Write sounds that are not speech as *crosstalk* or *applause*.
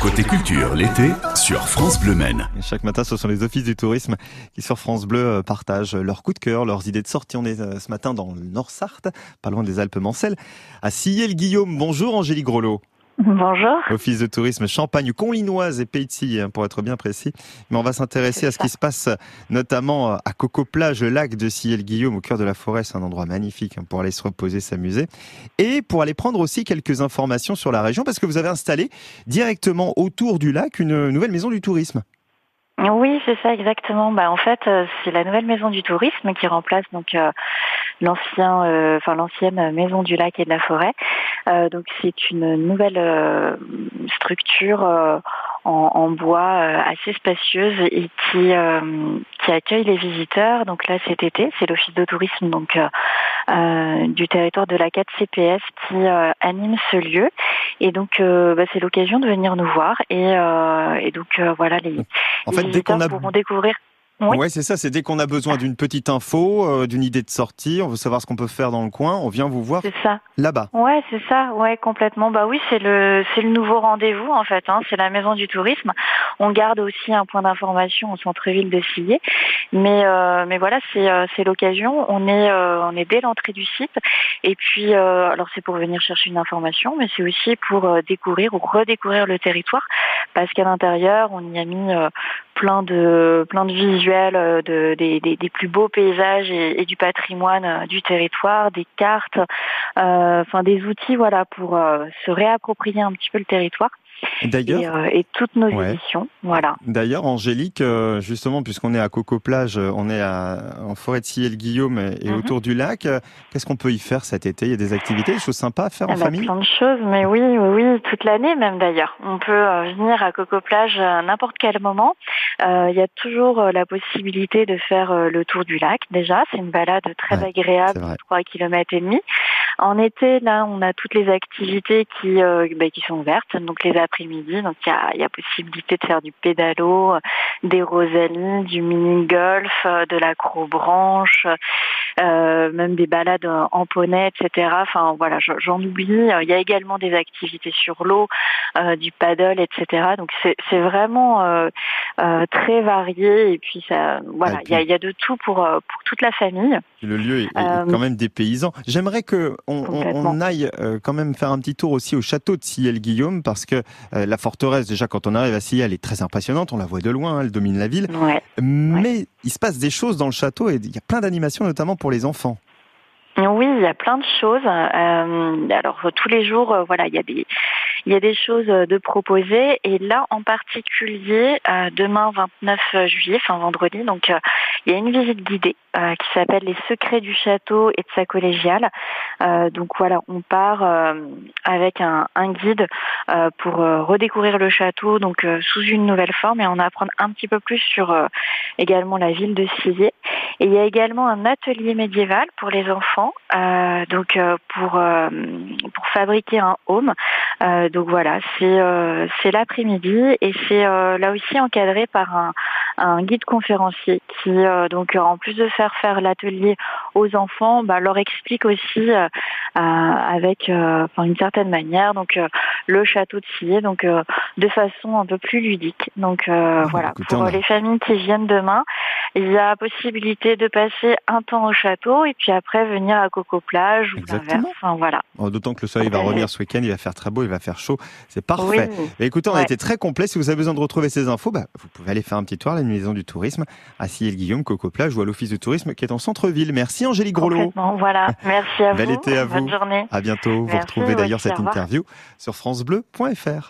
Côté culture, l'été, sur France Bleu Maine. Chaque matin, ce sont les offices du tourisme qui, sur France Bleu, euh, partagent leurs coups de cœur, leurs idées de sortie. On est euh, ce matin dans le Nord-Sarthe, pas loin des Alpes-Mancelles, à Sillé-le-Guillaume. Bonjour Angélique Grelot. Bonjour. Office de tourisme Champagne, Conlinoise et Pays de Sillé, hein, pour être bien précis. Mais on va s'intéresser à ce qui se passe notamment à Coco Plage, le lac de Sillé-le-Guillaume, au cœur de la forêt. C'est un endroit magnifique hein, pour aller se reposer, s'amuser. Et pour aller prendre aussi quelques informations sur la région, parce que vous avez installé directement autour du lac une nouvelle maison du tourisme. Oui, c'est ça exactement. Bah, en fait, euh, c'est la nouvelle maison du tourisme qui remplace donc euh, l'ancien, euh, enfin l'ancienne maison du lac et de la forêt. Donc c'est une nouvelle structure en, bois assez spacieuse et qui qui accueille les visiteurs. Donc là cet été, c'est l'office de tourisme donc du territoire de la 4 CPS qui anime ce lieu. Et donc bah, c'est l'occasion de venir nous voir et, et donc voilà les en fait, dès qu'on a... pourront découvrir oui, ouais, c'est ça. C'est dès qu'on a besoin d'une petite info, euh, d'une idée de sortie, on veut savoir ce qu'on peut faire dans le coin, on vient vous voir. C'est ça. Là-bas. Ouais, c'est ça. Ouais, complètement. Bah oui, c'est le c'est le nouveau rendez-vous en fait. Hein. C'est la maison du tourisme. On garde aussi un point d'information au centre-ville de Sillé, mais euh, mais voilà, c'est euh, c'est l'occasion. On est on est dès l'entrée du site. Et puis alors c'est pour venir chercher une information, mais c'est aussi pour découvrir ou redécouvrir le territoire, parce qu'à l'intérieur on y a mis plein de plein de visuels euh, de, des, des, plus beaux paysages et, du patrimoine euh, du territoire, des cartes, euh, enfin des outils voilà pour se réapproprier un petit peu le territoire. D'ailleurs, et, euh, et, toutes nos éditions, voilà. D'ailleurs, Angélique, euh, justement, puisqu'on est à Coco Plage, euh, on est à, en forêt de Sillé-le-Guillaume et, mhm. autour du lac. Qu'est-ce qu'on peut y faire cet été? Il y a des activités, des choses sympas à faire en ah bah, famille? Plein de choses, mais oui, oui, oui toute l'année même d'ailleurs. On peut venir à Coco Plage à n'importe quel moment. il y a toujours la possibilité de faire le tour du lac. Déjà, c'est une balade très agréable, 3 km et demi. En été, là, on a toutes les activités qui, bah, qui sont ouvertes, donc les après-midi. Donc il y a, y a, possibilité de faire du pédalo, des rosalies, du mini-golf, euh, de l'acrobranche, euh, même des balades en poney, etc. Enfin voilà, j'en oublie. Il y a également des activités sur l'eau, euh, du paddle, etc. Donc c'est vraiment euh, euh, très varié et puis ça, voilà, il y a, y a, de tout pour pour toute la famille. Le lieu est, quand même des paysans. J'aimerais que on, on, aille quand même faire un petit tour aussi au château de Sillé-le-Guillaume parce que la forteresse déjà quand on arrive à Sillé, elle est très impressionnante. On la voit de loin, hein, elle domine la ville. Ouais. Mais il se passe des choses dans le château et il y a plein d'animations notamment pour les enfants. Oui, il y a plein de choses. Euh, alors tous les jours, euh, voilà, il y a des il y a des choses euh, de proposer et là en particulier demain 29 juillet, enfin vendredi, donc il y a une visite guidée qui s'appelle les secrets du château et de sa collégiale. donc voilà, on part avec un, un guide pour redécouvrir le château donc sous une nouvelle forme et en apprendre un petit peu plus sur également la ville de Sillé. Et il y a également un atelier médiéval pour les enfants, euh, donc euh, pour euh, pour fabriquer un home. donc voilà, c'est c'est l'après-midi et c'est là aussi encadré par un un guide conférencier qui donc en plus de faire faire l'atelier aux enfants, bah, leur explique aussi avec enfin une certaine manière donc le château de Sillé donc de façon un peu plus ludique. Donc ah, voilà pour les familles qui viennent demain, il y a possibilité de passer un temps au château et puis après venir à Coco Plage ou l'inverse. Enfin, voilà. Oh, d'autant que le soleil va revenir ce week-end, il va faire très beau, il va faire chaud. C'est parfait. écoutez, on a été très complet. Si vous avez besoin de retrouver ces infos, bah, vous pouvez aller faire un petit tour à la maison du tourisme à Sillé-le-Guillaume, Coco Plage ou à l'office de tourisme qui est en centre-ville. Merci Angélique Grolot. Voilà. *laughs* Merci à vous. Bel été à vous. Bonne journée. À bientôt. vous retrouvez d'ailleurs cette interview sur francebleu.fr.